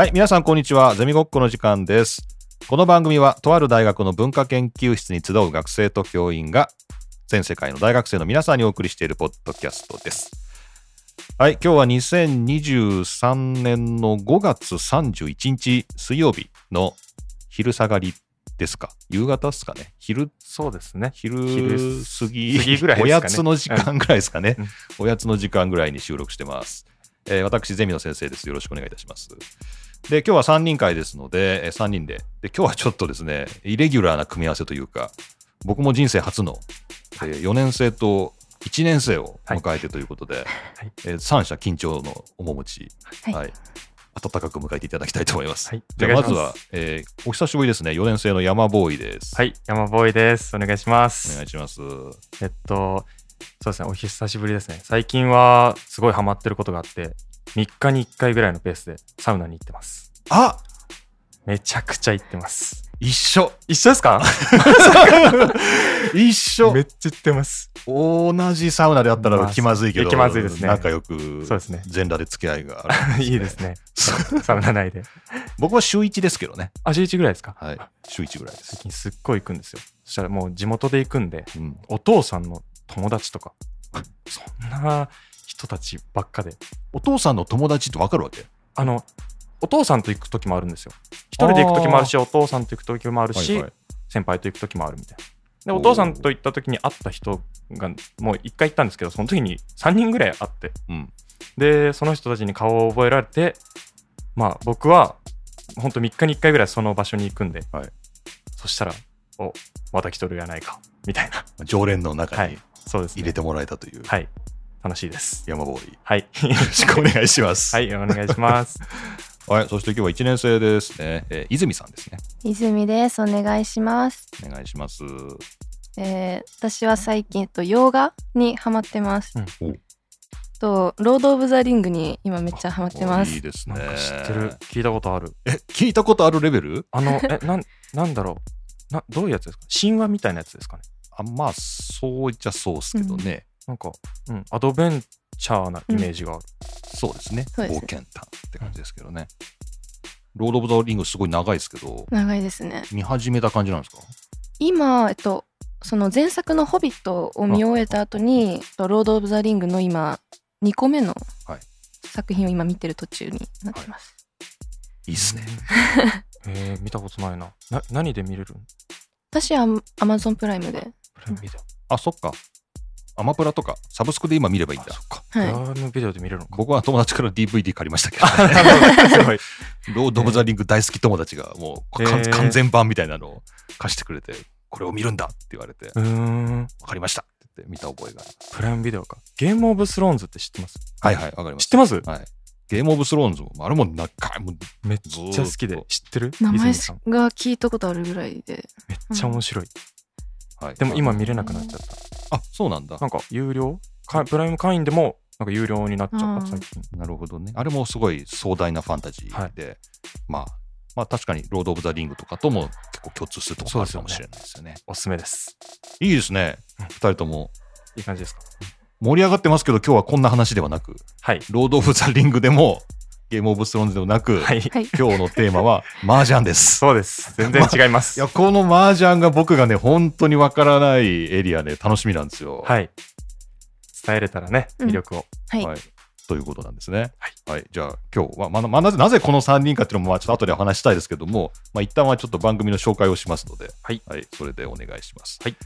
はい、皆さんこんにちは。ゼミごっこの時間です。この番組は、とある大学の文化研究室に集う学生と教員が、全世界の大学生の皆さんにお送りしているポッドキャストです。はい、今日は2023年の5月31日水曜日の昼下がりですか？夕方ですかね？昼、そうですね。昼昼過ぎ、過ぎぐらいですかねおやつの時間ぐらいですかね。うんおやつの時間ぐらいに収録してます。えー私、ゼミの先生です。よろしくお願いいたします。で、今日は3人会ですので、え3人でで、今日はちょっとですね、イレギュラーな組み合わせというか、僕も人生初の、え4年生と1年生を迎えてということで、はいえー三者緊張の面持ち、はいはい、温かく迎えていただきたいと思います。はいじゃまずは、えーお久しぶりですね、4年生の山ボーイです。はい、山ボーイです。お願いしまおす。願いします。えっと、そうですね、お久しぶりですね。最近はすごいハマってることがあって、3日に1回ぐらいのペースでサウナに行ってます。あめちゃくちゃ行ってます。一緒一緒ですか？一緒めっちゃ行ってます。同じサウナであったらまあ気まずいけど、気まずいですね仲良くそうですね全裸で付き合いがある いいですね。サウナ内で。僕は週1ですけどね。あ、11ぐらいですか？はい。週1ぐらいです。最近すっごい行くんですよ。そしたらもう地元で行くんで、うん、お父さんの友達とか、そんな人たちばっかで、お父さんの友達ってわかるわけ？あの、お父さんと行く時もあるんですよ。一人で行く時もあるし、お父さんと行く時もあるし、はいはい先輩と行く時もあるみたいな。で、お父さんと行った時に会った人が、もう一回行ったんですけど、その時に3人ぐらい会って、うん。で、その人たちに顔を覚えられて、まあ僕は、本当3日に1回ぐらいその場所に行くんで、はいそしたら、お、また来とるやないか、みたいな。常連の中に。入れてもらえたというはい。楽しいです。山ボーイ。よはい。ろしくお願いします。はい、お願いします。はい。そして今日は1年生ですね。えー泉さんですね。泉です。お願いします。お願いします。えー私は最近えっと洋画にハマってます。うんおとロードオブザリングに今めっちゃハマってますいい。ですね知ってる。聞いたことある。え、聞いたことあるレベル？あの、え、なん、なんだろう。な、どういうやつですか？神話みたいなやつですかね？あまあ、そうじゃそうっすけどね。なんか、うん、アドベンチャーなイメージがある。そうですね。そうです冒険譚って感じですけどね。ロード・オブ・ザ・リングすごい長いですけど、長いですね。見始めた感じなんですか？今えっとその前作の「ホビット」を見終えた後にえっとロードオブザリングの今2個目のはい作品を今見てる途中になってます。いいっすね。えー、見たことないな。な、何で見れるん？私はアマゾンプライムで。プライムビデオ。あ、そっか。アマプラとか、サブスクで今見ればいいんだ。そっか。はいプライムビデオで見れるのか。僕は友達から DVD 借りましたけど、あなるほどすごい。ロード・オブ・ザ・リング大好き友達がもう完へー完全版みたいなのを貸してくれて、これを見るんだって言われて、うーん。わかりましたって言って見た覚えが。プライムビデオか。ゲームオブスローンズって知ってます？はいはい、わかります。知ってます？はい。ゲームオブスローンズも、あれも長い、もうめっちゃ好きで。知ってる？名前。が聞いたことあるぐらいで。めっちゃ面白い。はい。でも今見れなくなっちゃった。あ、そうなんだ。なんか有料？かプライム会員でもなんか有料になっちゃった最近。なるほどね。あれもすごい壮大なファンタジーで、まあ、まあ確かにロード・オブ・ザ・リングとかとも結構共通するところあるかもしれないですよね。おすすめです。いいですねうん。二人ともいい感じですか？盛り上がってますけど、今日はこんな話ではなく、はい。ロード・オブ・ザ・リングでも、ゲーム・オブ・スローンズでもなく、はい。はい。今日のテーマは麻雀です。そうです。全然違います。いや、この麻雀が僕がね、本当にわからないエリアね、楽しみなんですよ。はい。伝えれたらね、うん魅力を。はい。はい。ということなんですね。はい。じゃあ、今日は、まあ、まあ、なぜ、なぜこの3人かっていうのも、まあ、ちょっと後でお話したいですけども、まあ、一旦はちょっと番組の紹介をしますので、はい。はい。それでお願いします。はい。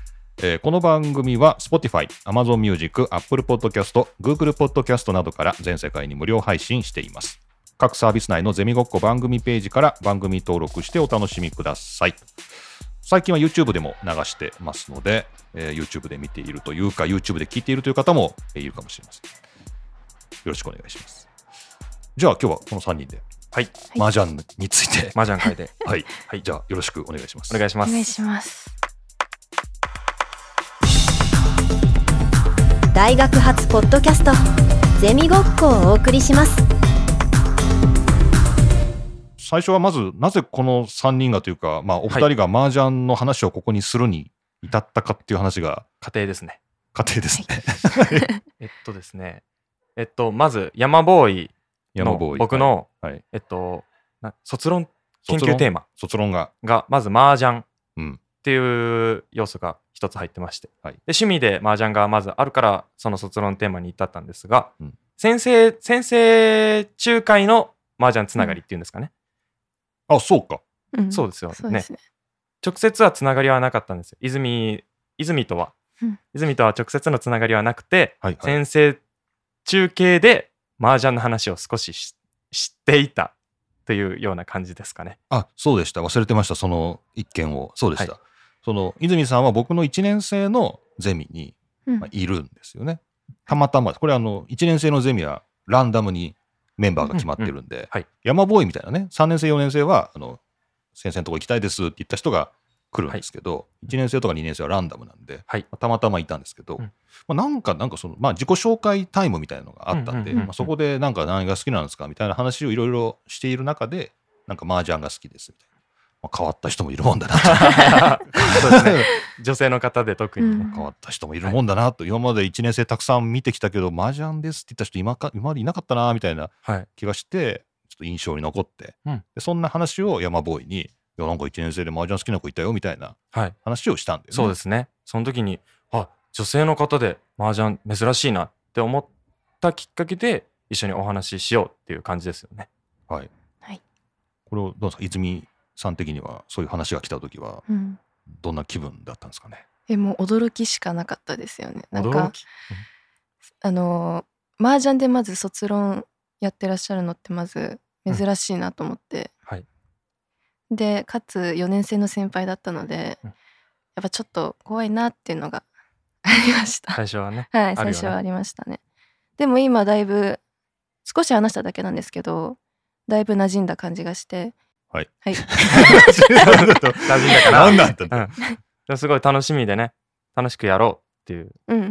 えーこの番組は Spotify、Amazon Music、Apple Podcast、Google Podcast などから全世界に無料配信しています。各サービス内のゼミごっこ番組ページから番組登録してお楽しみください。最近は YouTube でも流してますので、えー YouTube で見ているというか、YouTube で聞いているという方もえーいるかもしれません。よろしくお願いします。じゃあ今日はこの3人で、はい。麻雀について、麻雀会で はい、はいじゃあよろしくお願いします。お願いします。お願いします。大学発ポッドキャストゼミごっこをお送りします最初はまず、なぜこの3人がというか、まあ、お二人が麻雀の話をここにするに至ったかっていう話が家庭ですね。家庭ですね。えっとですね。えっと、まず、山ボーイの山ボーイ。僕の、はい、えっと、な卒論研究テーマ卒論が？がまず麻雀っうん。ていう要素が一つ入ってまして、はいで趣味で麻雀がまずあるからその卒論テーマに至ったんですが、うん先生先生仲介の麻雀つながりっていうんですかね、あ、そうか。うんそうですよねね。直接はつながりはなかったんですよ泉泉とは、うん泉とは直接のつながりはなくて、はい、はい。先生中継で麻雀の話を少しし知っていたというような感じですかねあ、そうでした。忘れてました。その一件を。そうでした。はその、泉さんは僕の1年生のゼミに、いるんですよね。たまたま、これあの、1年生のゼミはランダムにメンバーが決まってるんで、はい。山ボーイみたいなね、3年生、4年生は、あの、先生のとこ行きたいですって言った人が来るんですけど、1年生とか2年生はランダムなんで、はい。まあたまたまいたんですけど、うん。まあ、なんか、なんかその、まあ、自己紹介タイムみたいなのがあったんで、そこでなんか何が好きなんですかみたいな話をいろいろしている中で、なんか麻雀が好きですみたいな。まあ、変わった人もいるもんだなと。そうですね女性の方で特にね、うん変わった人もいるもんだなと、今まで1年生たくさん見てきたけど、麻雀ですって言った人今か今までいなかったなみたいなはい気がして、ちょっと印象に残って、うんでそんな話を山ボーイに、いや、なんか1年生で麻雀好きな子いたよみたいなはい話をしたんだよね。そうですね。その時に、あ女性の方で麻雀珍しいなって思ったきっかけで、一緒にお話ししようっていう感じですよね。はい。はいこれをどうですか、泉さん的には、そういう話が来た時は、うんどんな気分だったんですかね？えもう驚きしかなかったですよね。なん驚かき。あのー麻雀でまず卒論やってらっしゃるのってまず珍しいなと思って、はい。でかつ4年生の先輩だったので、うんやっぱちょっと怖いなっていうのが ありました。最初はね。はい、最初はありましたね。でも今だいぶ少し話しただけなんですけどだいぶ馴染んだ感じがしてはい。はい馴染んだったんだ？すごい楽しみでね、楽しくやろうっていう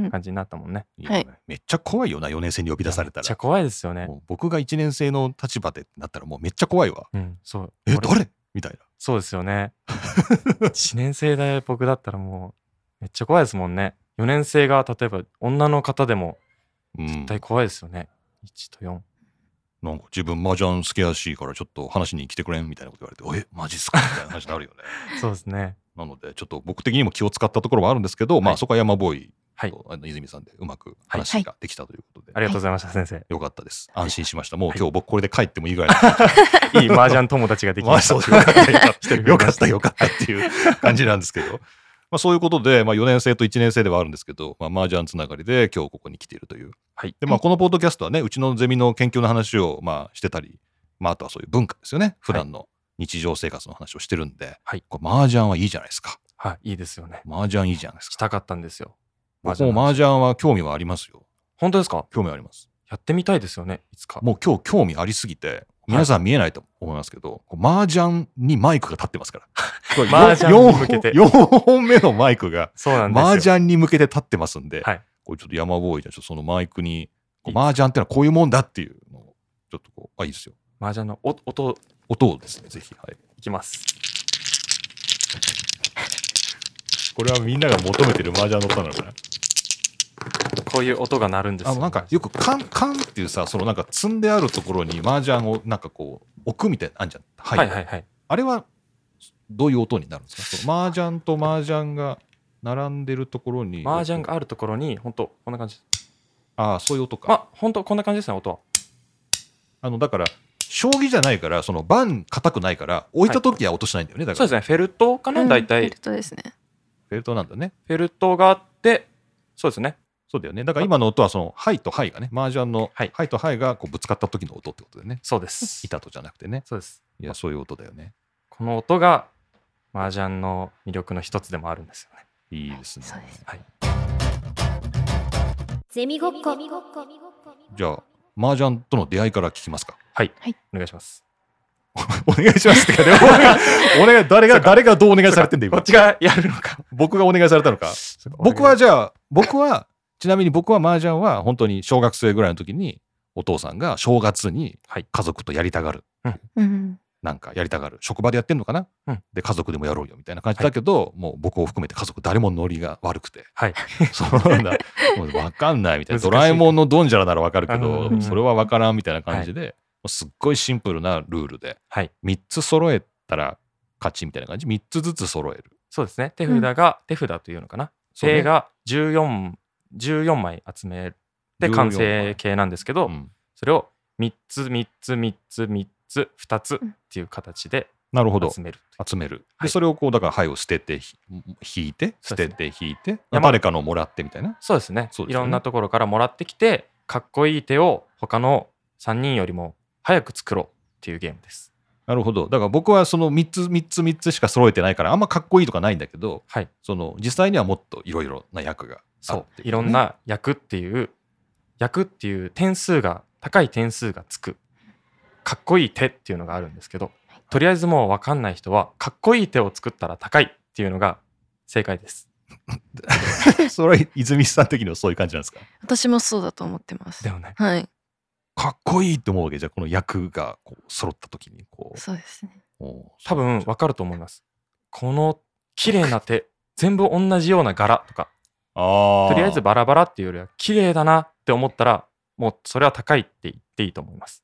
感じになったもんね。いいよねはいめっちゃ怖いよな、4年生に呼び出されたら。めっちゃ怖いですよね。もう僕が1年生の立場でなったらもうめっちゃ怖いわ。うん、そう。え、俺誰？みたいな。そうですよね。1年生で僕だったらもう、めっちゃ怖いですもんね。4年生が例えば女の方でもうん絶対怖いですよね。1と4。なんか自分麻雀好きらしいからちょっと話に来てくれんみたいなこと言われて、え、マジっすか？みたいな話になるよね。そうですね。なので、ちょっと僕的にも気を使ったところはあるんですけど、まあはいそこは山ボーイはい。とあの泉さんでうまくはい話ができたということで、ありがとうございました、先生。よかったです。安心しました。もうはい今日僕これで帰ってもいいぐらいの。いい麻雀友達ができ まあました。よかったよかったっていう感じなんですけど。まあそういうことで、まあ4年生と1年生ではあるんですけど、まあ麻雀つながりで今日ここに来ているという。はい。で、まあこのポッドキャストはね、うちのゼミの研究の話をまあしてたり、まああとはそういう文化ですよね。普段の日常生活の話をしてるんで、はいこれ麻雀はいいじゃないですか。はい、いいですよね。麻雀いいじゃないですか。したかったんですよ。僕も麻雀は興味はありますよ。本当ですか？興味あります。やってみたいですよね、いつか。もう今日興味ありすぎて、皆さん見えないと思いますけど、麻雀にマイクが立ってますから。麻雀に向けて4本目のマイクが。麻雀に向けて立ってますんで、はい。これちょっと山ボーイじゃそのマイクに、麻雀ってのはこういうもんだっていうのを、ちょっとこう、あ、いいですよ。麻雀の音音音をですね、ぜひ。はい。いきます。これはみんなが求めてる麻雀の音なのかな？こういう音が鳴るんですよ。あのなんかよくカンカンっていうさ、そのなんか積んであるところに麻雀をなんかこう置くみたいなのあんじゃん。ははいはいはい。あれはどういう音になるんですか？その麻雀と麻雀が並んでるところに。麻雀があるところに、本当こんな感じです。ああ、そういう音か。まあ、本当こんな感じですね、音は。あの、だから、将棋じゃないから、その盤硬くないから、置いた時は音しないんだよね。だから、そうですね、フェルトかな、うん大体。ベルトですねフェルトなんだね。フェルトがあって、そうですね。そうだよね。だから今の音は、その、ハイとハイがね、麻雀の、はいハイとハイがこうぶつかった時の音ってことでね。そうです。板とじゃなくてね。そうです。いや、そういう音だよね。この音が、麻雀の魅力の一つでもあるんですよね。いいですね。そうですはい。ゼミごっこじゃあ、麻雀との出会いから聞きますか。はい。はいお願いします。お願いしますってか、でもお願い、誰が、誰がどうお願いされてんだよ、今こっ。ちがやるのか。僕がお願いされたのか。僕はじゃあ、僕は、ちなみに僕は麻雀は本当に小学生ぐらいの時に、お父さんが正月にはい。家族とやりたがる。うん。なんかやりたがる。職場でやってんのかな、うん。で、家族でもやろうよみたいな感じ。だけど、もう僕を含めて家族誰もノリが悪くて。はい。そうなんだ。もう分かんないみたいな。ドラえもんのドンジャラなら分かるけうど、ん。それは分からんみたいな感じで、うすっごいシンプルなルールで。はい。3つ揃えたら勝ちみたいな感じ。3つずつ揃える。そうですね。手札が、手札というのかな。手が 14, 14枚集めて14完成形なんですけど、うん。それを3つ3つ3つ3つ2つっていう形でなるほど。集める集める。ではい。それをこうだから牌を捨ててひ引いて捨てて引いて山誰かのをもらってみたいな。そうですね。ね。いろんなところからもらってきてかっこいい手を他の3人よりも早く作ろうっていうゲームです。なるほど。だから僕はその3つ3つ3つしか揃えてないからあんまかっこいいとかないんだけどはい。その実際にはもっといろいろな役があそう。いろんな役っていう役っていう点数が高い点数がつく。かっこいい手っていうのがあるんですけどとりあえずもう分かんない人はかっこいい手を作ったら高いっていうのが正解です。それは泉さん的にはそういう感じなんですか？私もそうだと思ってます。でもね。はい。かっこいいって思うわけ？じゃあこの役がこう揃った時にこう。そうですね。多分分かると思います。この綺麗な手全部同じような柄とかとりあえずバラバラっていうよりは綺麗だなって思ったらもうそれは高いって言っていいと思います。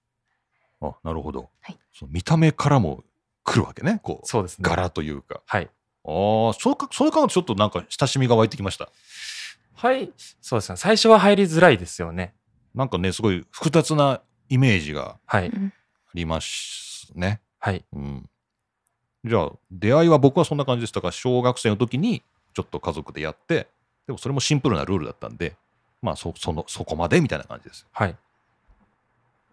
あなるほど、はい。その見た目からも来るわけねこうそうですね。柄というか。はい。ああそうかそういう感じちょっとなんか親しみが湧いてきました。はいそうですね。最初は入りづらいですよね。なんかねすごい複雑なイメージがありますね。はい。うん。じゃあ出会いは僕はそんな感じでしたから小学生の時にちょっと家族でやってでもそれもシンプルなルールだったんでまあそそのそこまでみたいな感じですはい。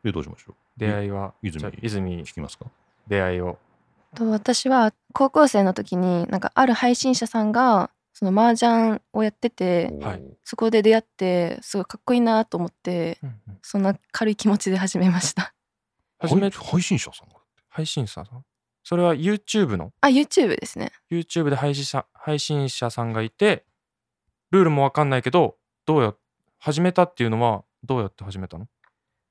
でどうしましょう？出会いは泉泉。聞きますか？出会いを。と私は高校生の時になんかある配信者さんがその麻雀をやっててはい。そこで出会ってすごいかっこいいなと思ってそんな軽い気持ちで始めました。初め配配信者さんが？配信者さん？それは YouTube の？あ YouTube ですね。YouTube で配信者配信者さんがいてルールもわかんないけどどうや始めたっていうのはどうやって始めたの？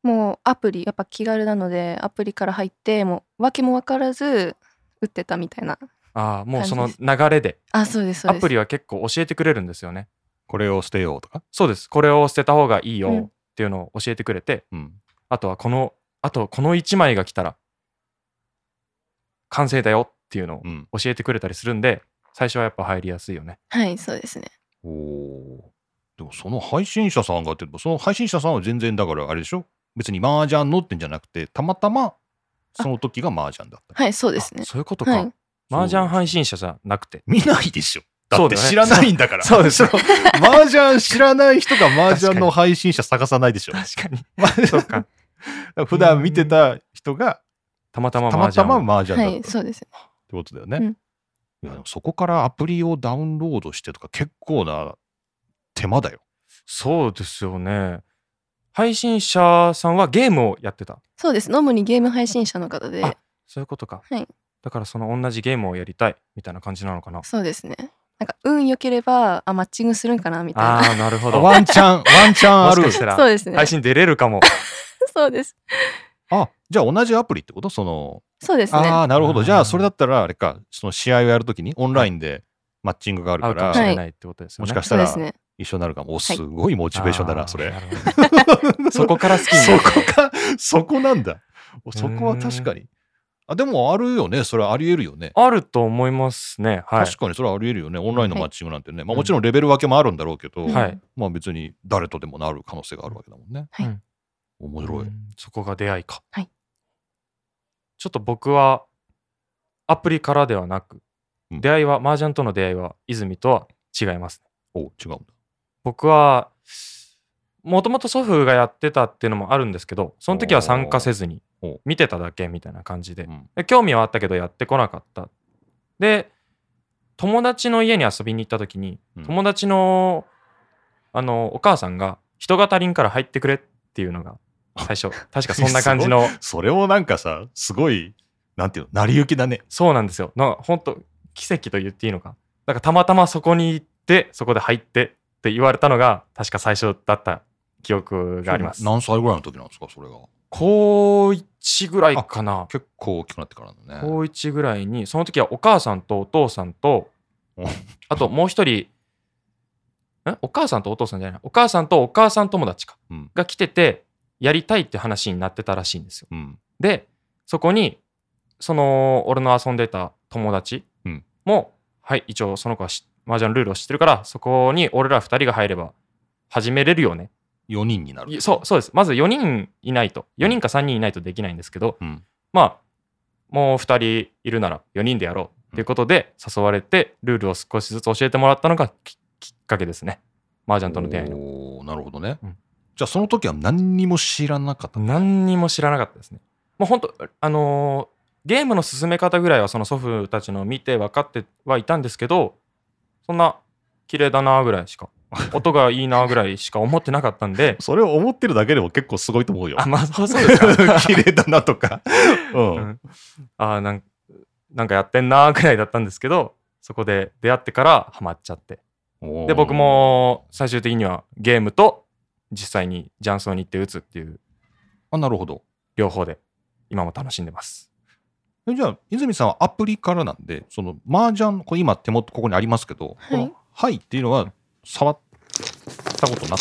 もうアプリやっぱ気軽なのでアプリから入ってもう訳も分からず打ってたみたいなああもうその流れで。あそうですそうです。アプリは結構教えてくれるんですよね。これを捨てようとか？そうです。これを捨てた方がいいようん。っていうのを教えてくれて、うん。あとはこのあとこの1枚が来たら完成だよっていうのをうん。教えてくれたりするんで最初はやっぱ入りやすいよね。はいそうですねおおでもその配信者さんがってその配信者さんは全然だからあれでしょ？別に麻雀のってんじゃなくてたまたまその時が麻雀だった。はいそうですね。あそういうことか、はい。麻雀配信者じゃなくて。見ないでしょだって知らないんだから。そうですの麻雀知らない人が麻雀の配信者探さないでしょ。確かに。まあそうか。普段見てた人がたまたまたまた麻雀を。ま麻雀だった。ってはいそうですね。ことだよね、うんい。やでもそこからアプリをダウンロードしてとか結構な手間だよ。そうですよね。配信者さんはゲームをやってた？そうです。主にゲーム配信者の方で。あそういうことか、はい。だからその同じゲームをやりたいみたいな感じなのかな？そうですね。なんか運良ければあマッチングするんかなみたいな。あなるほど。ワンチャンワンチャン。あるそうですね。配信出れるかも。そうです。あじゃあ同じアプリってこと？そのそうですね。ああなるほど。じゃあそれだったらあれかその試合をやるときにオンラインでマッチングがあるから、合うかもしれないってことですよね、もしかしたら一緒になるかも。おすごいモチベーションだな、それ。そこから好きにそなる。こかそこなんだ。そこは確かに。あでもあるよね。それはありえるよね。あると思いますね。はい。確かにそれはありえるよね。オンラインのマッチングなんてね、まあ、うんもちろんレベル分けもあるんだろうけど、はい。まあ別に誰とでもなる可能性があるわけだもんね、はい。うん。面白い、うん。そこが出会いか。はいちょっと僕はアプリからではなく、うん。出会いは麻雀との出会いは泉とは違いますお違うんだ。僕はもともと祖父がやってたっていうのもあるんですけどその時は参加せずにお。ー見てただけみたいな感じでうん。で興味はあったけどやってこなかった。で友達の家に遊びに行った時に、うん。友達のあのお母さんが人が足りんから入ってくれっていうのが最初。確かそんな感じの。それをなんかさすごいなんていうの成り行きだね。そうなんですよ。なんか本当奇跡と言っていいのか。だからたまたまそこに行ってそこで入ってって言われたのが確か最初だった記憶があります。何歳ぐらいの時なんですかそれが。高1ぐらいかな。結構大きくなってからだね。高1ぐらいにその時はお母さんとお父さんとお。あともう一人んお母さんとお父さんじゃないお母さんとお母さん友達か。うん。が来ててやりたいって話になってたらしいんですよ。うん。でそこにその俺の遊んでた友達うん。も、はい一応その子はし麻雀ルールを知ってるからそこに俺ら2人が入れば始めれるよね。4人になる。いそうそうです。まず4人いないと。4人か3人いないとできないんですけど、うん。まあもう2人いるなら4人でやろうっていうことで誘われてルールを少しずつ教えてもらったのがききっかけですね。麻雀との出会いの。なるほどね。うんじゃあその時は何にも知らなかった。何にも知らなかったですねもう本当あのーゲームの進め方ぐらいはその祖父たちのを見て分かってはいたんですけどそんな綺麗だなぐらいしか 音がいいなぐらいしか思ってなかったんでそれを思ってるだけでも結構すごいと思うよ。あまあそうですか 綺麗だなとか。うん。うんあーなんなんかやってんなぐらいだったんですけどそこで出会ってからハマっちゃってで僕。も最終的にはゲームと実際に雀荘に行って打つっていうあ、なるほど。両方で今も楽しんでますえじゃあ、泉さんはアプリからなんで、その、麻雀、これ今手元ここにありますけど、はいこのはいっていうのは、触ったことなかっ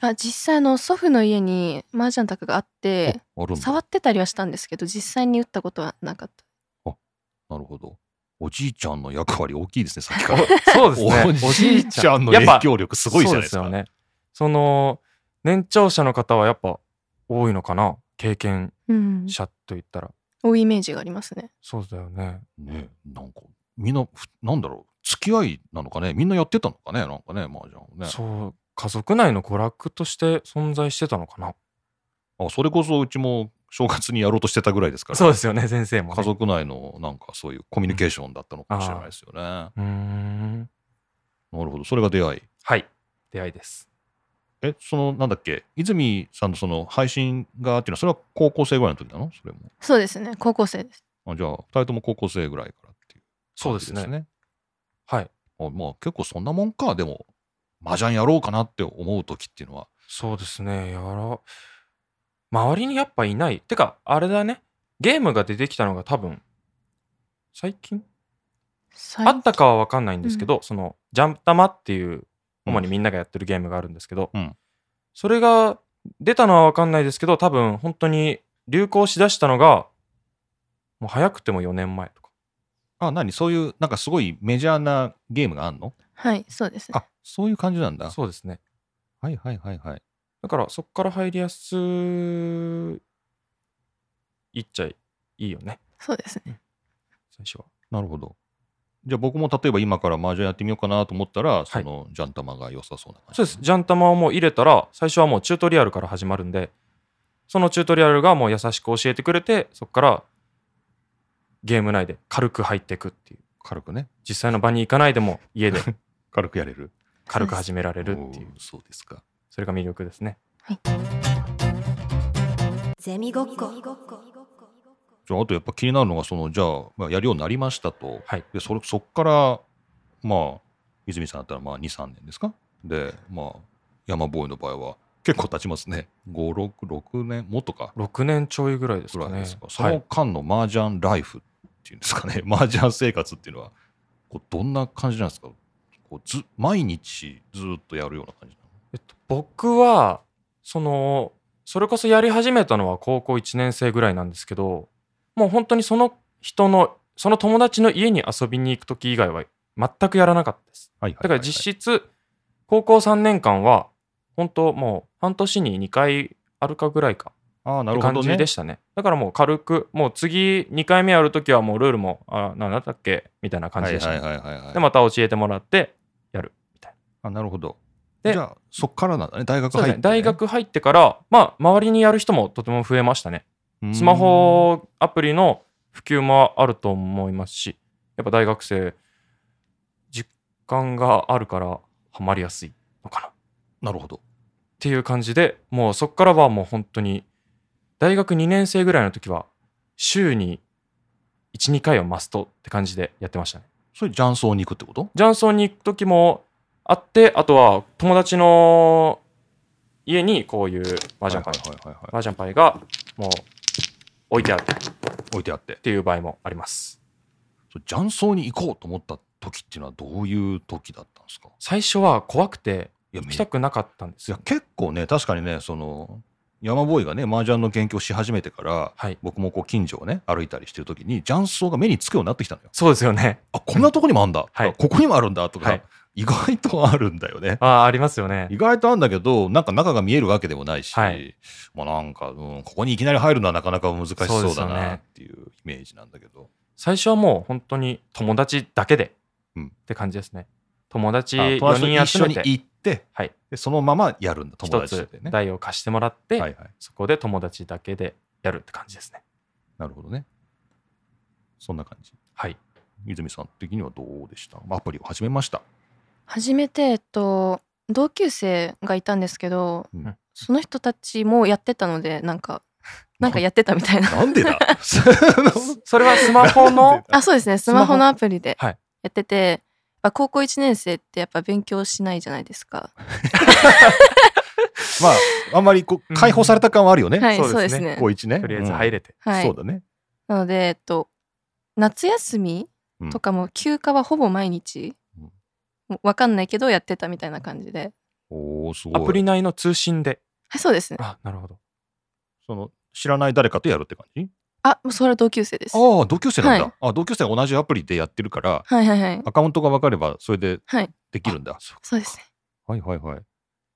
たあ実際あの祖父の家に麻雀卓があってあるんだ。触ってたりはしたんですけど実際に打ったことはなかったなるほど。おじいちゃんの役割大きいですね、さっきから。そうですね おじいちゃんのやっぱ影響力すごいじゃないですか。そうですよねその年長者の方はやっぱ多いのかな？経験うん者といったら、多いイメージがありますね。そうだよね。ねなんか、みんな、ふなんだろう、付き合いなのかね、みんなやってたのかね、なんかね、麻雀をね。そう家族内の娯楽として存在してたのかな。あそれこそうちも正月にやろうとしてたぐらいですから、そうですよね先生も、ね、家族内のなんかそういうコミュニケーションだったのかもしれないですよね。うーん。なるほど、それが出会い。はい。出会いですえ、その、なんだっけ、泉さんのその配信がっていうのは、それは高校生ぐらいの時なの？それも。そうですね。高校生です。あじゃあ、二人とも高校生ぐらいからっていうそうですね。はい。あまあ、結構そんなもんか、でも、麻雀やろうかなって思う時っていうのは。そうですね。やら周りにやっぱいない。てかあれだね。ゲームが出てきたのが多分最近？最あったかは分かんないんですけど、そのジャンプ玉っていう主にみんながやってるゲームがあるんですけど、うん。それが出たのは分かんないですけど多分本当に流行しだしたのがもう早くても4年前とか。あ、何？そういう、なんかすごいメジャーなゲームがあんの？はいそうです。ねあ、そういう感じなんだ。そうですね。はいはいはいはい。だからそこから入りやすいっちゃいいよね。そうですね。最初は。なるほど。じゃあ僕も例えば今から麻雀やってみようかなと思ったら、そのジャン玉が良さそうな感じ。そうです。ジャン玉をもう入れたら、最初はもうチュートリアルから始まるんで、そのチュートリアルがもう優しく教えてくれて、そこからゲーム内で軽く入っていくっていう。軽くね。実際の場に行かないでも家で 軽くやれる。軽く始められるっていう。そうですか。それが魅力ですね。ゼミごっこじゃああとやっぱ気になるのが、その、じゃあ、まあ、やるようになりましたと。はい。で、それ、そっから、まあ、泉さんだったら、まあ、2、3年ですか？で、まあ、山ボーイの場合は、結構経ちますね。5、6、6年、もっとか？6年ちょいぐらいですぐからね。そのはい。間の麻雀ライフっていうんですかね。麻雀生活っていうのは、こうどんな感じなんですか？こうず毎日ずっとやるような感じえっと、僕は、その、それこそやり始めたのは高校1年生ぐらいなんですけど、もう本当にその人の、その友達の家に遊びに行く時以外は全くやらなかったです。だから実質、高校3年間は、本当もう半年に2回あるかぐらいかああ、なるほどね。じでしたね。だからもう軽く、もう次2回目やるときはもうルールも、あ、なんだったっけみたいな感じでしたね、はいはいはいはいはい。で、また教えてもらってやるみたいな。あ、なるほど。でじゃあ、そっからなんだね。大学入って、ですね大学入ってから、まあ、周りにやる人もとても増えましたね。うんスマホアプリの普及もあると思いますし、やっぱ大学生、実感があるからハマりやすいのかな。っなるほど。ていう感じで、もうそこからはもう本当に、大学2年生ぐらいの時は、週に1、2回はマストって感じでやってましたね。それ、雀荘に行くってこと？ジャンソンに行く時もあって、あとは友達の家にこういう麻雀パイ、はいはいはいはい、麻雀パイがもう置いてあるっ置いてあって。ていう場合もあります。雀荘に行こうと思った時っていうのはどういう時だったんですか？最初は怖くて行きたくなかったんですよ。結構ね確かにねその山ボーイがね麻雀の研究をし始めてからはい僕もこう近所をね歩いたりしてる時に雀荘が目につくようになってきたのよ。そうですよねあこんなとこにもあるんだ、はいここにもあるんだとか、はい意外とあるんだよね。ああありますよね意外とあるんだけどなんか中が見えるわけでもないし、はいまあなんか、うん、ここにいきなり入るのはなかなか難しそうだなっていうイメージなんだけど。最初はもう本当に友達だけで、うんって感じですね友達あ4友達と一緒に行って、はいでそのままやるんだ友達でね。台を貸してもらって、はいはい、そこで友達だけでやるって感じですねなるほどね。そんな感じ。はい泉さん的にはどうでした？アプリを始めました。初めてえっと同級生がいたんですけど、うん。その人たちもやってたので なんかなんかやってたみたいな。なんでだ？それはスマホの？あそうですね。スマホのアプリではい。やってて、やっぱ高校1年生ってやっぱ勉強しないじゃないですか。まあ、あんまりこう解放された感はあるよね。はいそうですね。そうですね。高一ね。とりあえず入れて、うんはい。そうだね。なのでえっと夏休みとかも休暇はほぼ毎日、わかんないけどやってたみたいな感じでおおすごい。アプリ内の通信ではいそうですねあなるほどその知らない誰かとやるって感じ？あもうそれは同級生ですああ、同級生なんだ。はいあ同級生が同じアプリでやってるから、はいはいはいアカウントが分かればそれではいできるんだ。そうですねはいはいはい。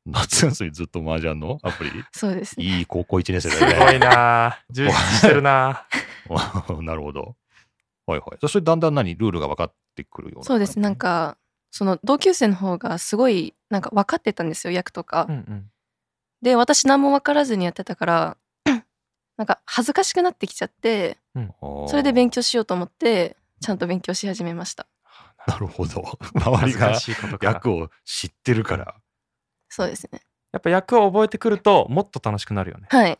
夏休みずっと麻雀のアプリ？そうですねいい高校1年生すだよね。ごいなあ充実してるなあ なるほど。はいはい。それだんだん何？ルールが分かってくるような。そうですなん。かその同級生の方がすごいなんか分かってたんですよ役とか、うんうん。で私何も分からずにやってたから なんか恥ずかしくなってきちゃってそれで勉強。強しようと思ってちゃんと勉強し始めました。なるほど。周りが役を知ってるから。そうですね。やっぱ役を覚えてくるともっと楽しくなるよね。はい。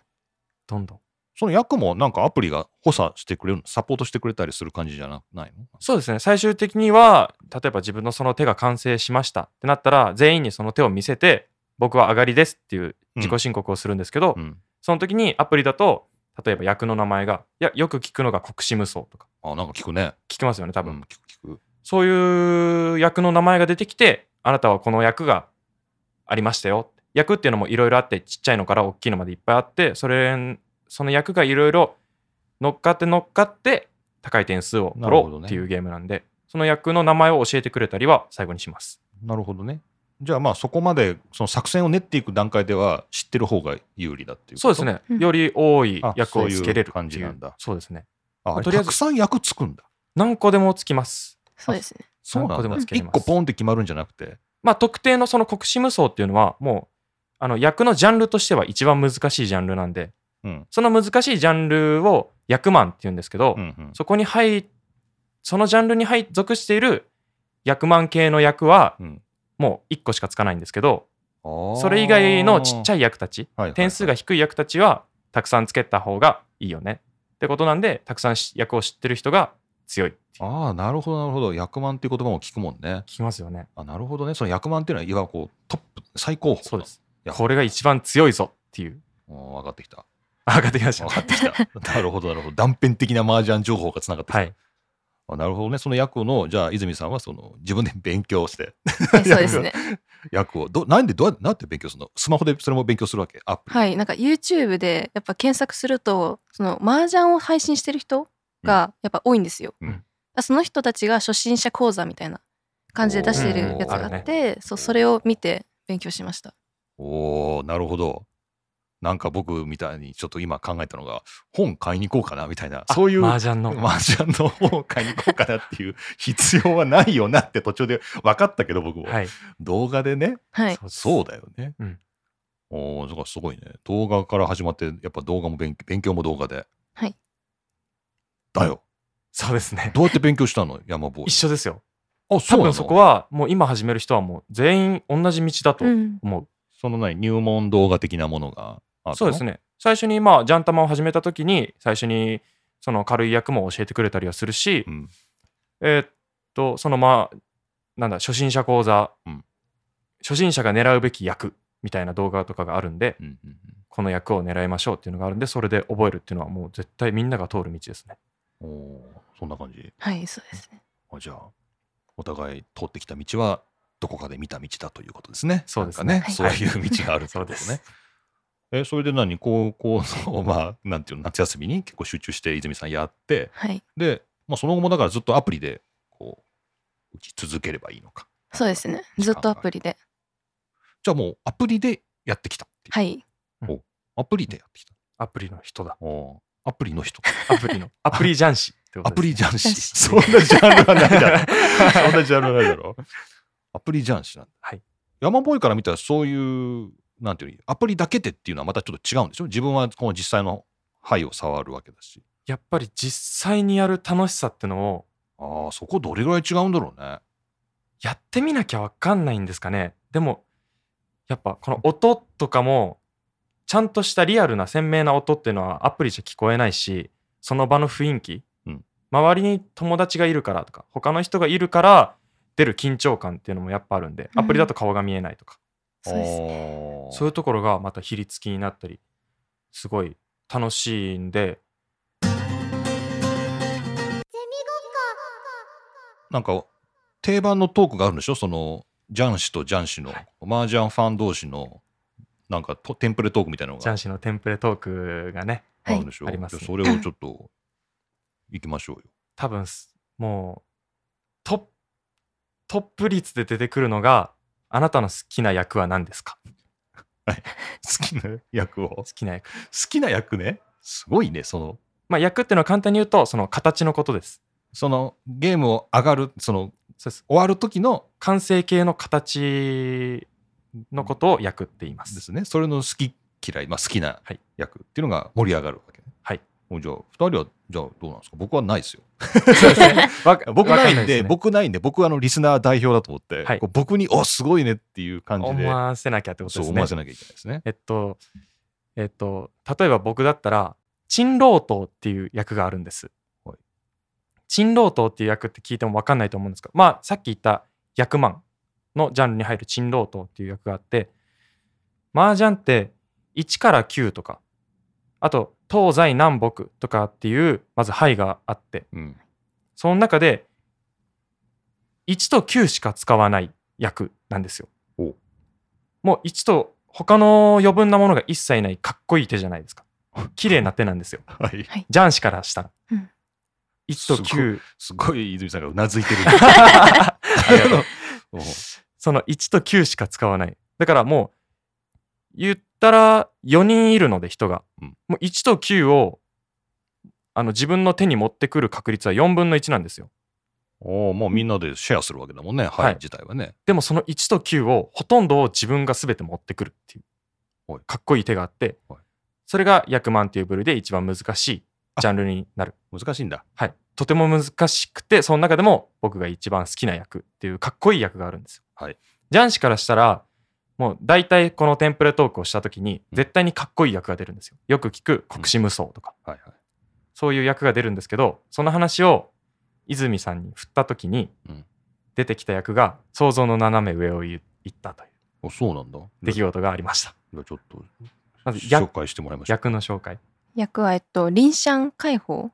どんどんその役もなんかアプリが補佐してくれるの？サポートしてくれたりする感じじゃなないの？そうですね最終的には例えば自分のその手が完成しましたってなったら全員にその手を見せて僕は上がりですっていう自己申告をするんですけど、うん。その時にアプリだと例えば役の名前がいやよく聞くのが国士無双とかあ、なんか聞くね。聞きますよね多分、うん、聞く聞く。そういう役の名前が出てきてあなたはこの役がありましたよ役っていうのもいろいろあってちっちゃいのから大きいのまでいっぱいあってそれその役がいろいろ乗っかって乗っかって高い点数を取なるほどねろうっていうゲームなんで、その役の名前を教えてくれたりは最後にしますなるほどね。じゃあまあそこまでその作戦を練っていく段階では知ってる方が有利だっていうそうです。ね、うんより多いあ役をつけれるっていうそういう感じなんだそうですねあとりあえずたくさん役つくんだ。何個でもつきますそうですねそうなんだ。何個でもつけれ一ます個ポンって決まるんじゃなくて？まあ特定のその国士無双っていうのはもうあの役のジャンルとしては一番難しいジャンルなんでうん。その難しいジャンルを役満っていうんですけど、うんうん。そこに入そのジャンルに入属している役満系の役はうんもう1個しかつかないんですけどあーそれ以外のちっちゃい役たち点数が低い役たちはたくさんつけた方がいいよねってことなんでたくさんし役を知ってる人が強いああ、なるほど、なるほど。役満っていう言葉も聞くもんね。聞きますよねあなるほどね。その役満っていうのは、いわばこう、トップ、最高峰。そうですこれが一番強いぞっていう分かってきた。上がってきました分かってきた。なるほど、なるほど。断片的な麻雀情報がつながってきた。はいあなるほどね。その役の、じゃあ、泉さんはその自分で勉強して、はいそうですね 役を。どなんで、どうやって、勉強するの？スマホでそれも勉強するわけ？アプリ。はいなんか YouTube でやっぱ検索するとその麻雀を配信してる人がやっぱ多いんですよ、うんその人たちが初心者講座みたいな感じで出してるやつがあって、そうそれを見て勉強しましたおおなるほど。なんか僕みたいにちょっと今考えたのが、本買いに行こうかなみたいな、あそういう麻雀の麻雀の本を買いに行こうかなっていう必要はないよなって途中で分かったけど僕も、はい。動画でね、はい。そうだよね。うん。おお、だからすごいね。動画から始まって、やっぱ動画も勉勉強も動画で。はい。だよ。そうですね。どうやって勉強したの？山坊一緒ですよ。あ、多そうなの？分そこはもう今始める人はもう全員同じ道だとう。ん。思う、その何？入門動画的なものがそうです。ね最初にまあジャンタマを始めた時に最初にその軽い役も教えてくれたりはするし、うん。えーっとそのまあなんだ初心者講座、うん初心者が狙うべき役みたいな動画とかがあるんでうんうんうんこの役を狙いましょうっていうのがあるんでそれで覚えるっていうのはもう絶対みんなが通る道ですねおーそんな感じ？はいそうですねあじゃあ、お互い通ってきた道は、どこかで見た道だということですね。そうですねね、はいそういう道があるってことね。えそれで何？高校の まあなんていうの？夏休みに結構集中して泉さんやってはい。で、まあ、その後もだからずっとアプリでこう打ち続ければいいのか。そうですね。ずっとアプリで。じゃあもうアプリでやってきたっていう。はい。アプリでやってきた。アプリの人だ。おーアプリの人。アプリの。アプリ雀士ってことアプリ雀士そんなジャンルはないだろ。そんなジャンルはないだろ。アプリ雀士なんだ。はい。山ボーイから見たらそういうなんていうのアプリだけでっていうのはまたちょっと違うんでしょ？自分はこの実際の牌を触るわけだし。やっぱり実際にやる楽しさってのをああそこどれぐらい違うんだろうね。やってみなきゃわかんないんですかね？でも、やっぱこの音とかも、ちゃんとしたリアルな鮮明な音っていうのはアプリじゃ聞こえないし、その場の雰囲気、うん。周りに友達がいるからとか、他の人がいるから出る緊張感っていうのもやっぱあるんで、うんアプリだと顔が見えないとか、そうですね。ねそういうところがまた比率きになったり、すごい楽しいんで、なんか定番のトークがあるんでしょ？その雀士と雀士の、はい。麻雀ファン同士のなんかとテンプレトークみたいなのが。ジャンシーのテンプレトークがね、あるんでしょ、はいありますそれをちょっと行きましょうよ。多分すもうトップトップ率で出てくるのがあなたの好きな役は何ですか？好きな役を。好好きな役。きな役ね？すごいねその。まあ役っていうのは簡単に言うとその形のことです。そのゲームを上がるそのそうです。終わる時の完成形の形のことを役って言いまですすね。それの好き嫌い、まあ、好きなはい役っていうのが盛り上がるわけじゃあ2人はじゃあどうなんですか？僕はないですよ。わ僕ないんで僕ないんで僕はあのリスナー代表だと思って、はい。僕に「おすごいね」っていう感じで。思わせなきゃってことですね。そう思わせなきゃいけないですね。えっとえっと例えば僕だったら珍老頭っていう役があるんです。はい。珍老頭っていう役って聞いても分かんないと思うんですがまあさっき言った役満のジャンルに入る珍老頭っていう役があって麻雀って1から9とかあと東西南北とかっていうまず牌があってうんその中で1と9しか使わない役なんですよお。もう1と他の余分なものが一切ないかっこいい手じゃないですか。綺麗な手なんですよ。はい、ジャン氏からしたら。うん1と9。すごい泉さんがうなずいてる。その1と9しか使わない。だからもう言ったら4人いるので人が。うんもう1と9をあの自分の手に持ってくる確率は4分の1なんですよ。おーもうみんなでシェアするわけだもんね、はい、はい自体はね。でもその1と9をほとんどを自分が全て持ってくるっていうはいかっこいい手があってはいそれが役満っていう部類で一番難しいジャンルになる。難しいんだ。はい。とても難しくてその中でも僕が一番好きな役っていうかっこいい役があるんですよ。はい。ジャン氏からしたらもう大体このテンプレトークをした時にうん絶対にかっこいい役が出るんですよ。よく聞く国士無双とかはいはい。そういう役が出るんですけどその話を泉さんに振った時にうん出てきた役が想像の斜め上を言ったというおそうなんだ。出来事がありました。じゃあちょっとまずや紹介してもらいまし。役の紹介。役はえっとリンシャン解放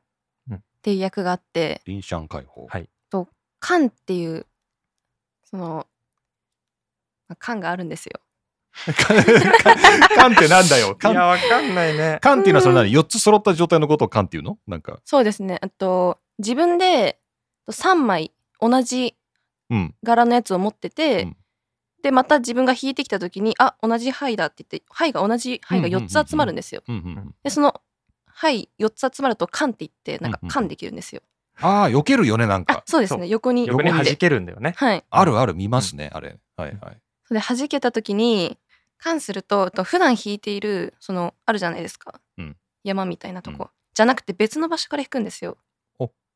うんっていう役があって、リンシャン解放。はいカンっていうそのまあカンがあるんですよ。カンってなんだよ。カンわかんないね。カンっていうのはそれ何 ?4 つ揃った状態のことをカンっていうの？なんか。そうですね。あと自分で3枚同じうん。柄のやつを持ってて、うんでまた自分が引いてきた時にあ同じ牌だって言って牌が同じ牌が4つ集まるんですよ。うんうん、でその牌4つ集まるとカンって言ってなんかうんうんカンできるんですよ。ああ、避けるよね、なんあか。そうですね横に横に弾でけるんだよね。はい。あるある、見ますね、あれ。はいはい。で弾けた時にカンするとと普段引いているそのあるじゃないですか、うん。山みたいなとこ、うん。じゃなくて別の場所から引くんですよ。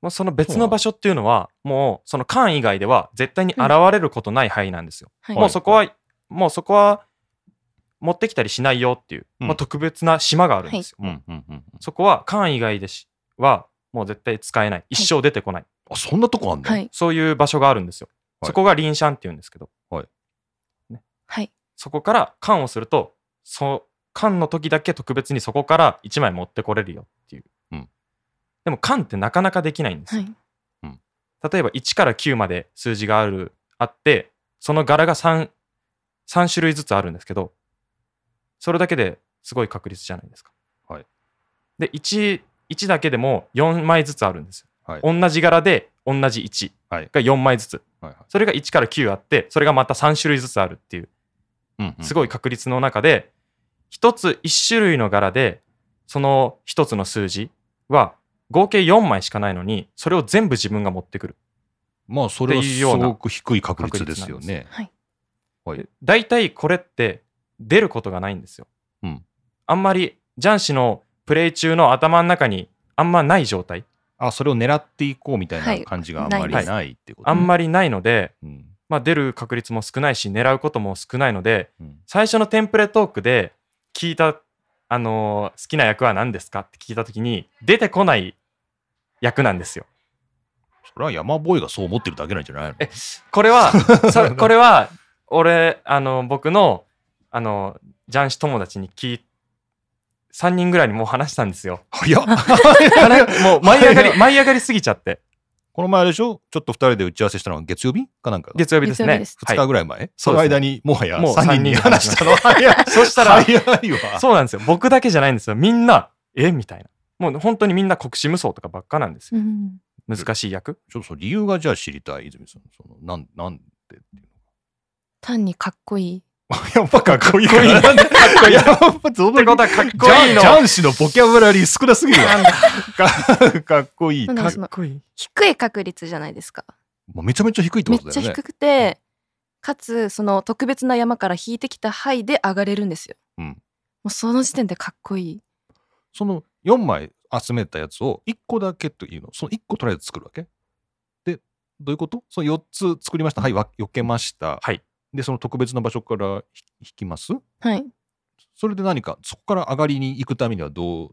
もうその別の場所っていうのはもうその缶以外では絶対に現れることない範囲なんですよ。はい。もうそこはもうそこは持ってきたりしないよっていう、うん。まあ、特別な島があるんですよ。うんうんう。んうん。そこは缶以外でしはもう絶対使えない。一生出てこない、あ、そんなとこあんだ。はい。そういう場所があるんですよ。はい。そこがリンシャンっていうんですけど。はいそこから缶をするとそ缶の時だけ特別にそこから1枚持ってこれるよっていう、うん。でも缶ってなかなかできないんですよ、はい。例えば1から9まで数字があるあってその柄が 3, 3種類ずつあるんですけどそれだけですごい確率じゃないですか。はい。で 1, 1だけでも4枚ずつあるんですよ。はい。同じ柄で同じ1はい。が4枚ずつ。はいはい。それが1から9あってそれがまた3種類ずつあるっていうすごい確率の中で1つ1種類の柄でその1つの数字は合計4枚しかないのにそれを全部自分が持ってくる。まあそれはすっていうようなごく低い確率ですよね。はい。はい。大体これって出ることがないんですよ。うん。あんまりジャン氏のプレイ中の頭の中にあんまない状態。あそれを狙っていこうみたいはない。感じがあんまりないってこと、あんまりないので、うんまあ、出る確率も少ないし狙うことも少ないのでうん最初のテンプレトークで聞いた、あのー好きな役は何ですかって聞いた時に出てこない役なんですよ。それは山ボーイがそう思ってるだけなんじゃないの？えこれは そこれは俺あの僕のあのジャン氏友達に聞い3人ぐらいにもう話したんですよ。早っ 話もう舞い上がり舞い上がりすぎちゃってこの前あれでしょ？ちょっと二人で打ち合わせしたのは月曜日？かなんか月曜日ですね。月曜日です。2日ぐらい前、そそうですね。の間にもはやもう3人に三人話したの？早い。そしたら早いわ。そうなんですよ。僕だけじゃないんですよ。みんな、え？みたいな。もう本当にみんな国士無双とかばっかなんですよ。うん。難しい役？ちょっとその理由がじゃあ知りたい泉さん。そのなんなんでっていう単にかっこいいの やっぱかっこいいかかっこいいらかっこいいやっぱどのってことはかっこいいの。ジャン氏のボキャブラリー少なすぎる。わ かかっこいい。かっこいい。低い確率じゃないですか。めちゃめちゃ低いってめっことだよね。ちゃ低くてかつその特別な山から引いてきた灰で上がれるんですよ。うん。もうその時点でかっこいい。その4枚集めたやつを1個だけというのその1個とりあえず作るわけ？でどういうこと？その4つ作りました。はいわ避けました。はい。でその特別な場所から引引きます？はい。それで何かそこから上がりに行くためにはどう？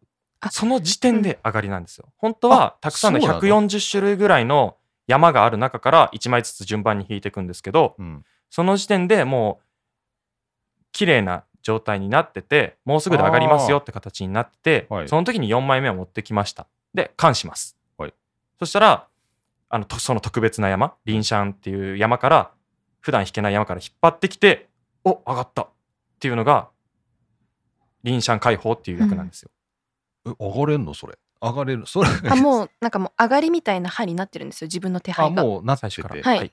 その時点で上がりなんですよ。本当はたくさんのそうなの？140種類ぐらいの山がある中から1枚ずつ順番に引いていくんですけど、うん。その時点でもう綺麗な状態になってて、もうすぐで上がりますよって形になってて、はい。その時に4枚目を持ってきました。で、缶します。はい。そしたら、あのとその特別な山、リンシャンっていう山から、普段引けない山から引っ張ってきて、お上がった。っていうのが、リンシャン解放っていう役なんですよ。え上がれんの？それ。上がれる。それ。あもうなんかもう上がりみたいな灰になってるんですよ。自分の手あ配が。もうなってて。最初から。はい。は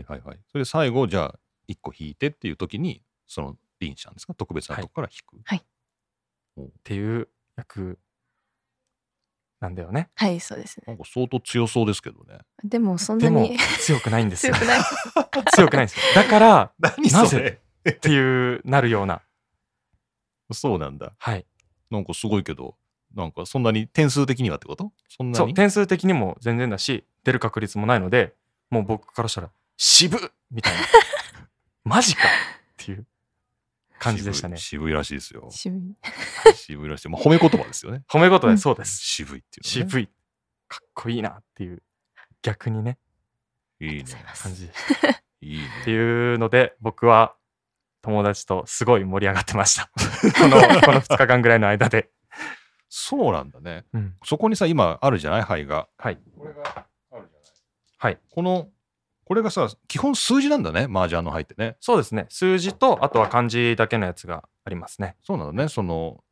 い。はいはいそれで最後じゃあ1個引いてっていう時にそのリンシャンですか？特別なとこから引く、っていう役なんだよね。はいそうですね。なんか相当強そうですけどね。でもそんなに。強くないんですよ。強。くない。強くないんですよ。だから何なそれ。っていうなるような。そうなんだ。はい。なんかすごいけどなんかそんなに点数的にはってこと？そんなに？そう点数的にも全然だし出る確率もないのでもう僕からしたら渋っみたいな。マジかっていう感じでしたね。渋い渋いらしいですよ。渋い。渋いらしい、まあ、褒め言葉ですよね。褒め言葉うん。でそうです、渋いっていうの、ね、渋い。かっこいいなっていう逆にね。いいね。感じでしたっいいね。ていうので僕は友達とすごい盛り上がってました。このこの2日間ぐらいの間で、そうなんだね。うん、そこにさ今あるじゃない？牌が。はい。これがあるじゃない？はい。このこれがさ基本数字なんだね麻雀の牌ってね。そうですね。数字とあとは漢字だけのやつがありますね。そうなのね。その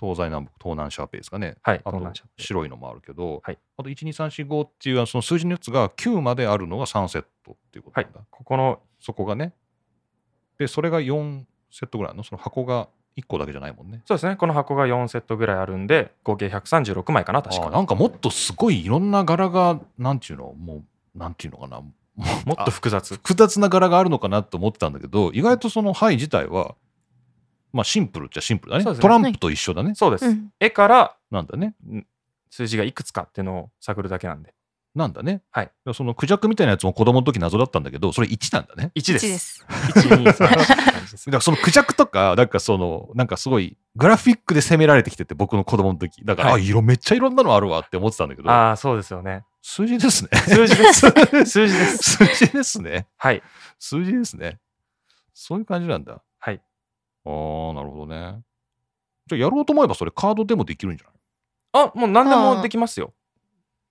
東西南北東南シャーペですかね。はいあと白いのもあるけど、はい。あと12345っていうその数字のやつが9まであるのが3セットっていうことなんだ、ここのそこがね。でそれが4セットぐらいの？その箱が1個だけじゃないもんね。そうですね。この箱が4セットぐらいあるんで合計136枚かな確か。なんかもっとすごいいろんな柄がなんていうの？もうなんていうのかな？もっと複雑。複雑な柄があるのかなと思ってたんだけど意外とその牌自体はまあシンプルっちゃシンプルだね。ね。トランプと一緒だね、そうです、うん。絵からなんだね。数字がいくつかっていうのを探るだけなんで。なんだね。はい。そのクジャクみたいなやつも子供の時謎だったんだけどそれ1なんだね1で1すです1 2 3って感じですだからそのクジャクとかなんかそのなんかすごいグラフィックで攻められてきてて僕の子供の時だから、はいあ色めっちゃいろんなのあるわって思ってたんだけどああそうですよね数字ですね。数字です。数字です。数字ですね。はい。数字ですね。そういう感じなんだ。はい。あーなるほどね。じゃあやろうと思えばそれカードでもできるんじゃない？あもう何でもできますよ。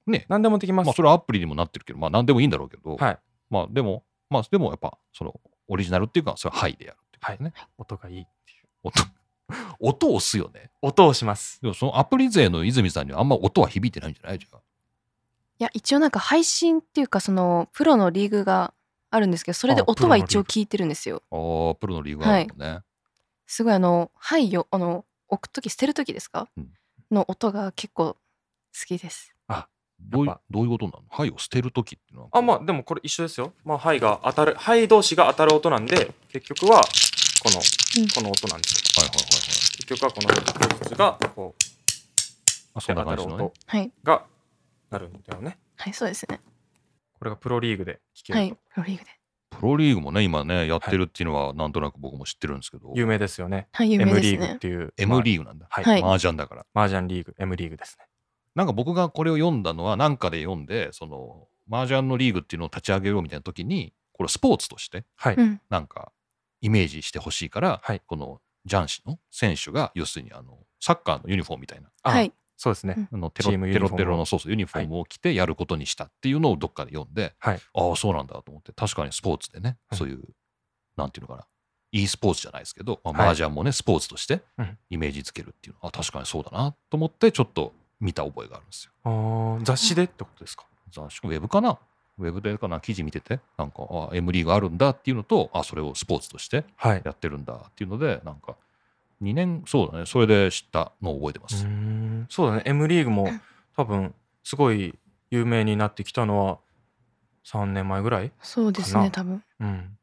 ね。何でもできます、まあそれはアプリにもなってるけどまあ何でもいいんだろうけど、はい。まあでもまあでもやっぱそのオリジナルっていうかそれはハイでやるっていうことね、音がいいっていう。音 音を押すよね。音をします。でもそのアプリ勢の泉さんにはあんま音は響いてないんじゃない？じゃん。いや一応なんか配信っていうかそのプロのリーグがあるんですけどそれであ音は一応聞いてるんですよああ、プロのリーグがあるもんね。すごいあの「はいよ」あの置く時捨てる時ですか、うんの音が結構好きですどうどういうことなの？はいを捨てるときっていうのは。あ、まあでもこれ一緒ですよ。まあ、はいが当たる、はい同士が当たる音なんで、結局は、この、うんこの音なんですよ。はいはいはいはい。結局はこの一個ずつが、こう、あそんな感じのね当たる音。はいがなるんだよね。はいそうですねこれがプロリーグで聞けるとはいプロリーグでプロリーグもね、今ね、やってるっていうのは、なんとなく僕も知ってるんですけど、有名ですよね。はい有名 M ですリーグっねていう。M リーグなんだ。はい。はい麻雀だから。麻雀リーグ、M リーグですね。なんか僕がこれを読んだのは、なんかで読んで、その、麻雀のリーグっていうのを立ち上げようみたいな時に、これスポーツとして、はい。うんなんか、イメージしてほしいから、はいこの雀士の選手が、要するに、あの、サッカーのユニフォームみたいな、あはいそうですね。うん。あのテロテロテロのそうそうユニフォームを着てやることにしたっていうのをどっかで読んで、はい。ああそうなんだと思って確かにスポーツでね、うんそういうなんていうのかな e スポーツじゃないですけど、まあ、はい。麻雀もね、スポーツとしてうん。イメージつけるっていうのは、あ確かにそうだなと思ってちょっと見た覚えがあるんですよ。雑誌でってことですか？雑誌？ウェブかな？ウェブでかな？記事見ててなんかあ M リーグあるんだっていうのとあそれをスポーツとしてはい。やってるんだっていうのでなんか2年そうだね。それで知ったのを覚えてまうす。そうだね。M リーグも多分、すごい有名になってきたのは、3年前ぐらいそうですね多分。うん。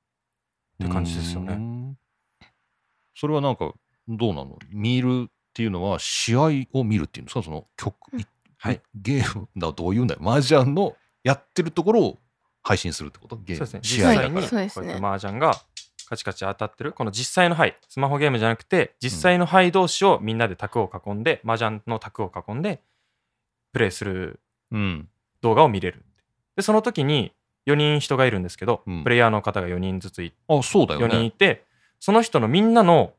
って感じですよね。ね。それはなんかどうなの？見るっていうのは試合を見るっていうんですか？その曲、うん。いはい。ゲームだどういうんだよ。麻雀のやってるところを配信するってこと？ゲーム。そうですね。試実際に、合だから、そうですね。こうやって麻雀がカチカチ当たってる、この実際の牌、スマホゲームじゃなくて、実際の牌同士をみんなで卓を囲んで、麻雀の卓を囲んで、プレイするうん。動画を見れる。で、その時に4人人がいるんですけど、うん。プレイヤーの方が4人ずついあそうだよ4人いねて、その人のみんなの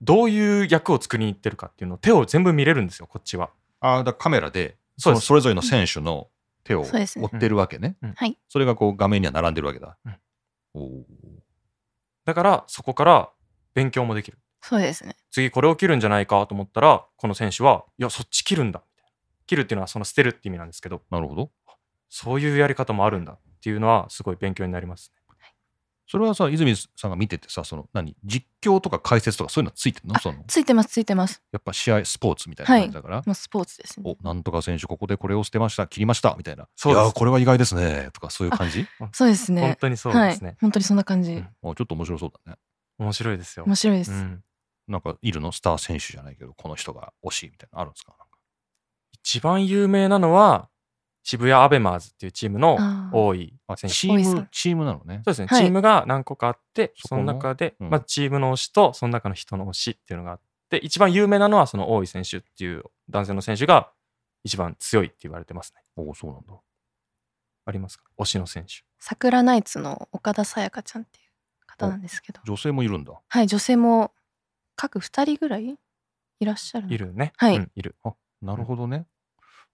どういう役を作りに行ってるかっていうのを手を全部見れるんですよ、こっちは。あだからカメラでそのそれぞれの選手の手を追ってるわけね、うん。はい。それがこう画面には並んでるわけだ、うん。おーだから、そこから勉強もできる。そうですね次これを切るんじゃないかと思ったら、この選手は、いや、そっち切るんだ。みたいな切るっていうのはその捨てるって意味なんですけど、なるほどそういうやり方もあるんだっていうのはすごい勉強になりますね。それはさ泉さんが見ててさその何？実況とか解説とかそういうのついてるの？そのついてますついてます。やっぱ試合スポーツみたいな感じだから、もうスポーツですね。おなんとか選手ここでこれを捨てました切りましたみたいな。そういやーこれは意外ですねとかそういう感じ？そうですね。本当にそうですね。はい。本当にそんな感じ、うん。あちょっと面白そうだね。面白いですよ。面白いです、うん。なんかいるの？スター選手じゃないけどこの人が惜しいみたいなのあるんですか？なんか。一番有名なのは、渋谷アベマーズっていうチームの多いあ選手。チームチームなのね。そうですね、はい。チームが何個かあって、その？の中で、うん。まあ、チームの推しと、その中の人の推しっていうのがあって、一番有名なのはその大井選手っていう男性の選手が一番強いって言われてますね。おおそうなんだ。ありますか？推しの選手。桜ナイツの岡田沙也加ちゃんっていう方なんですけど。女性もいるんだ。はい女性も各2人ぐらいいらっしゃるのいるね。はい。うんいる。あなるほどね、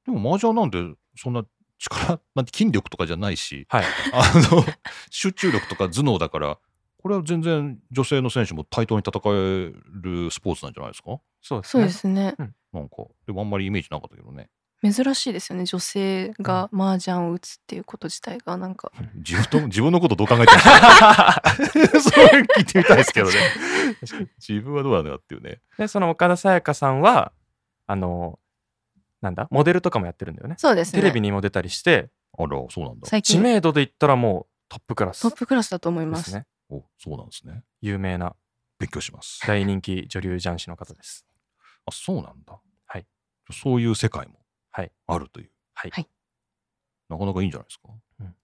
でも麻雀なんてそんな力 なんて筋力とかじゃないしはい。あの集中力とか頭脳だからこれは全然女性の選手も対等に戦えるスポーツなんじゃないですか？そうですね。そうですね。なんかでもあんまりイメージなかったけどね。珍しいですよね女性が麻雀を打つっていうこと自体がなんか。自分と自分のことどう考えてるんですかそれ聞いてみたいですけどね。自分はどうなんだっていうね。で、その岡田沙也加さんは、あの、なんだ、モデルとかもやってるんだよね。そうですね。テレビにも出たりして、あらそうなんだ。知最近。名度で言ったらもうトップクラス。トップクラスだと思います。ですね。おそうなんですね。有名な。勉強します。大人気女流雀士の方です。あそうなんだ。はい。そういう世界もはい。あるという。はい。はい。なかなかいいんじゃないですか、うん。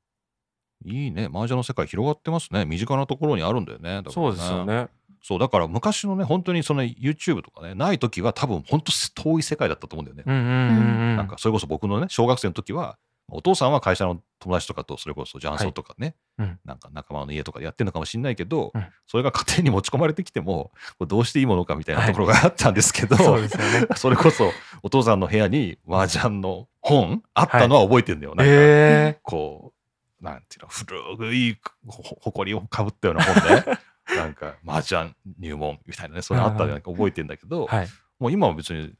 いいね。麻雀の世界広がってますね。身近なところにあるんだよね。だからそうですよね。そうだから昔のね本当にその YouTube とかねない時は多分本当遠い世界だったと思うんだよね。なんかそれこそ僕のね小学生の時はお父さんは会社の友達とかとそれこそ雀荘とかね、はい。うん。なんか仲間の家とかでやってるのかもしれないけど、うん。それが家庭に持ち込まれてきてもどうしていいものかみたいなところがあったんですけど、そうですよね。それこそお父さんの部屋に麻雀の本あったのは覚えてるんだよ、なんかえこうなんていうの古いほほこりをかぶったような本ねなんか麻雀入門みたいなねそれあったでなんか覚えてんだけど、はい。もう今は別に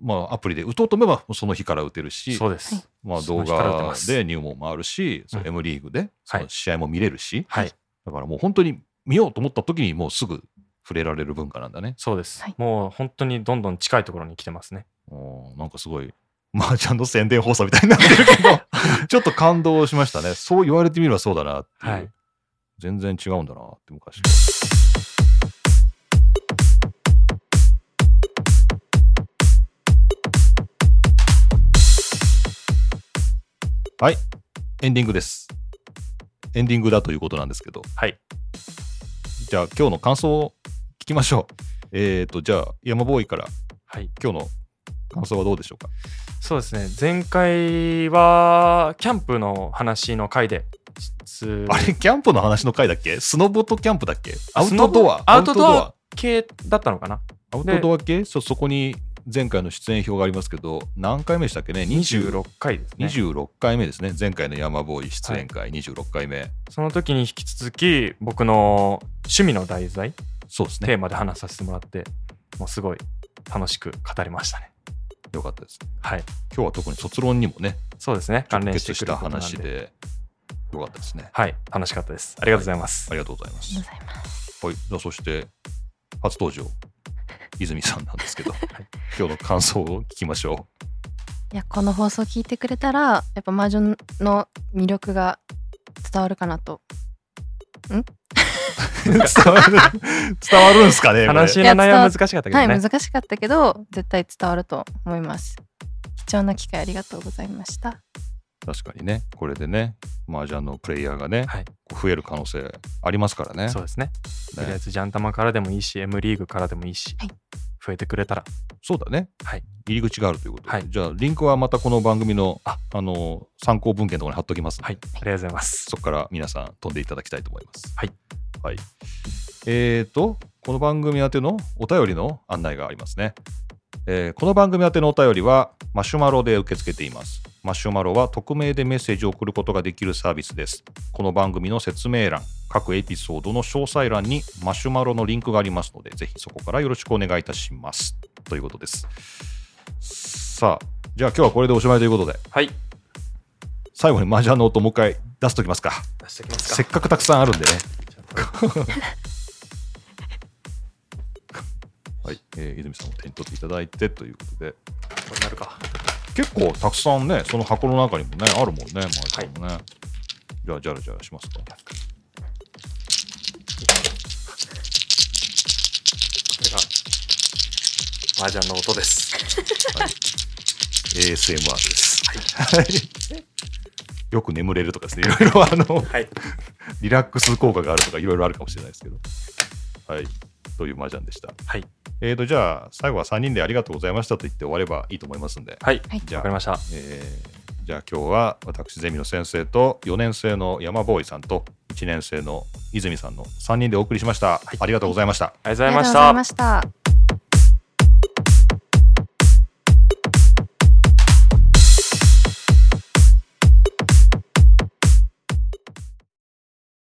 まあアプリで打とうと思えばその日から打てるしそうです。まあ、動画すで入門もあるし、そのうん。M リーグでそはい。の試合も見れるし、はい。だからもう本当に見ようと思った時にもうすぐ触れられる文化なんだね。そうです、はい。もう本当にどんどん近いところに来てますね。なんかすごい、麻雀の宣伝放送みたいになってるけど、ちょっと感動しましたね。そう言われてみればそうだなっていう。はい全然違うんだなって昔。はい、エンディングです。エンディングだということなんですけど、はい。じゃあ今日の感想を聞きましょう。えっ、ー、と、じゃあ山ボーイから。はい。今日の感想はどうでしょうか？そうですね。前回はキャンプの話の回で質あれ、キャンプの話の回だっけ？スノボとキャンプだっけ？アウトドア？アウトドア系だったのかな？アウトドア系？そうそこに前回の出演表がありますけど、何回目でしたっけね ?26 26回ですね。26回目ですね。前回の山ボーイ出演会。26回目。その時に引き続き僕の趣味の題材そうですね。テーマで話させてもらってもうすごい楽しく語りましたね。よかったです。はい。今日は特に卒論にもね、そうですね。関直連して結した話で、よかったですね。はい楽しかったですありがとうございます、ありがとうございます。ありがとうございます。はい。じゃあそして、初登場、泉さんなんですけど、今日の感想を聞きましょいやこの放送聞いてくれたらやっぱ麻雀の魅力が伝わるかなと。う。伝わる、伝わるんすかね話の内容は難しかったけどね、はい難しかったけど絶対伝わると思います。貴重な機会ありがとうございました。確かにね、これでね、麻雀のプレイヤーがね、はい増える可能性ありますからね。そうですねとりあえねずジャンタマからでもいいし M リーグからでもいいし、はい増えてくれたらそうだね。はい入り口があるということで、はいじゃあリンクはまたこの番組のああの参考文献のところに貼っときますはいありがとうございますそこから皆さん飛んでいただきたいと思います。はい。はい。えーと、この番組宛てのお便りの案内がありますね。えーこの番組宛てのお便りはマシュマロで受け付けています。マシュマロは匿名でメッセージを送ることができるサービスです。この番組の説明欄、各エピソードの詳細欄にマシュマロのリンクがありますので、ぜひそこからよろしくお願いいたします。ということです。さあ、じゃあ今日はこれでおしまいということで、はい最後に麻雀の音もう一回出しときますか。出しきますせっかくたくさんあるんでね。はい、えー泉さんも手に取っていただいてということで、これなるか結構たくさんね、その箱の中にもね、あるもんね、麻雀もね。じゃあ、じゃらじゃらしますか。これが麻雀の音です。ASMR です。はい。よく眠れるとかですね、いろいろあの、はい。リラックス効果があるとか、いろいろあるかもしれないですけど。はい。という麻雀でした。はい。えーと、じゃあ、最後は3人でありがとうございましたと言って終わればいいと思いますんで。はい。はいじゃあわかりました。えーじゃあ今日は私ゼミの先生と4年生の山ボーイさんと1年生の泉さんの3人でお送りしました、ありがとうございましたありがとうございましありがとうございた。ました。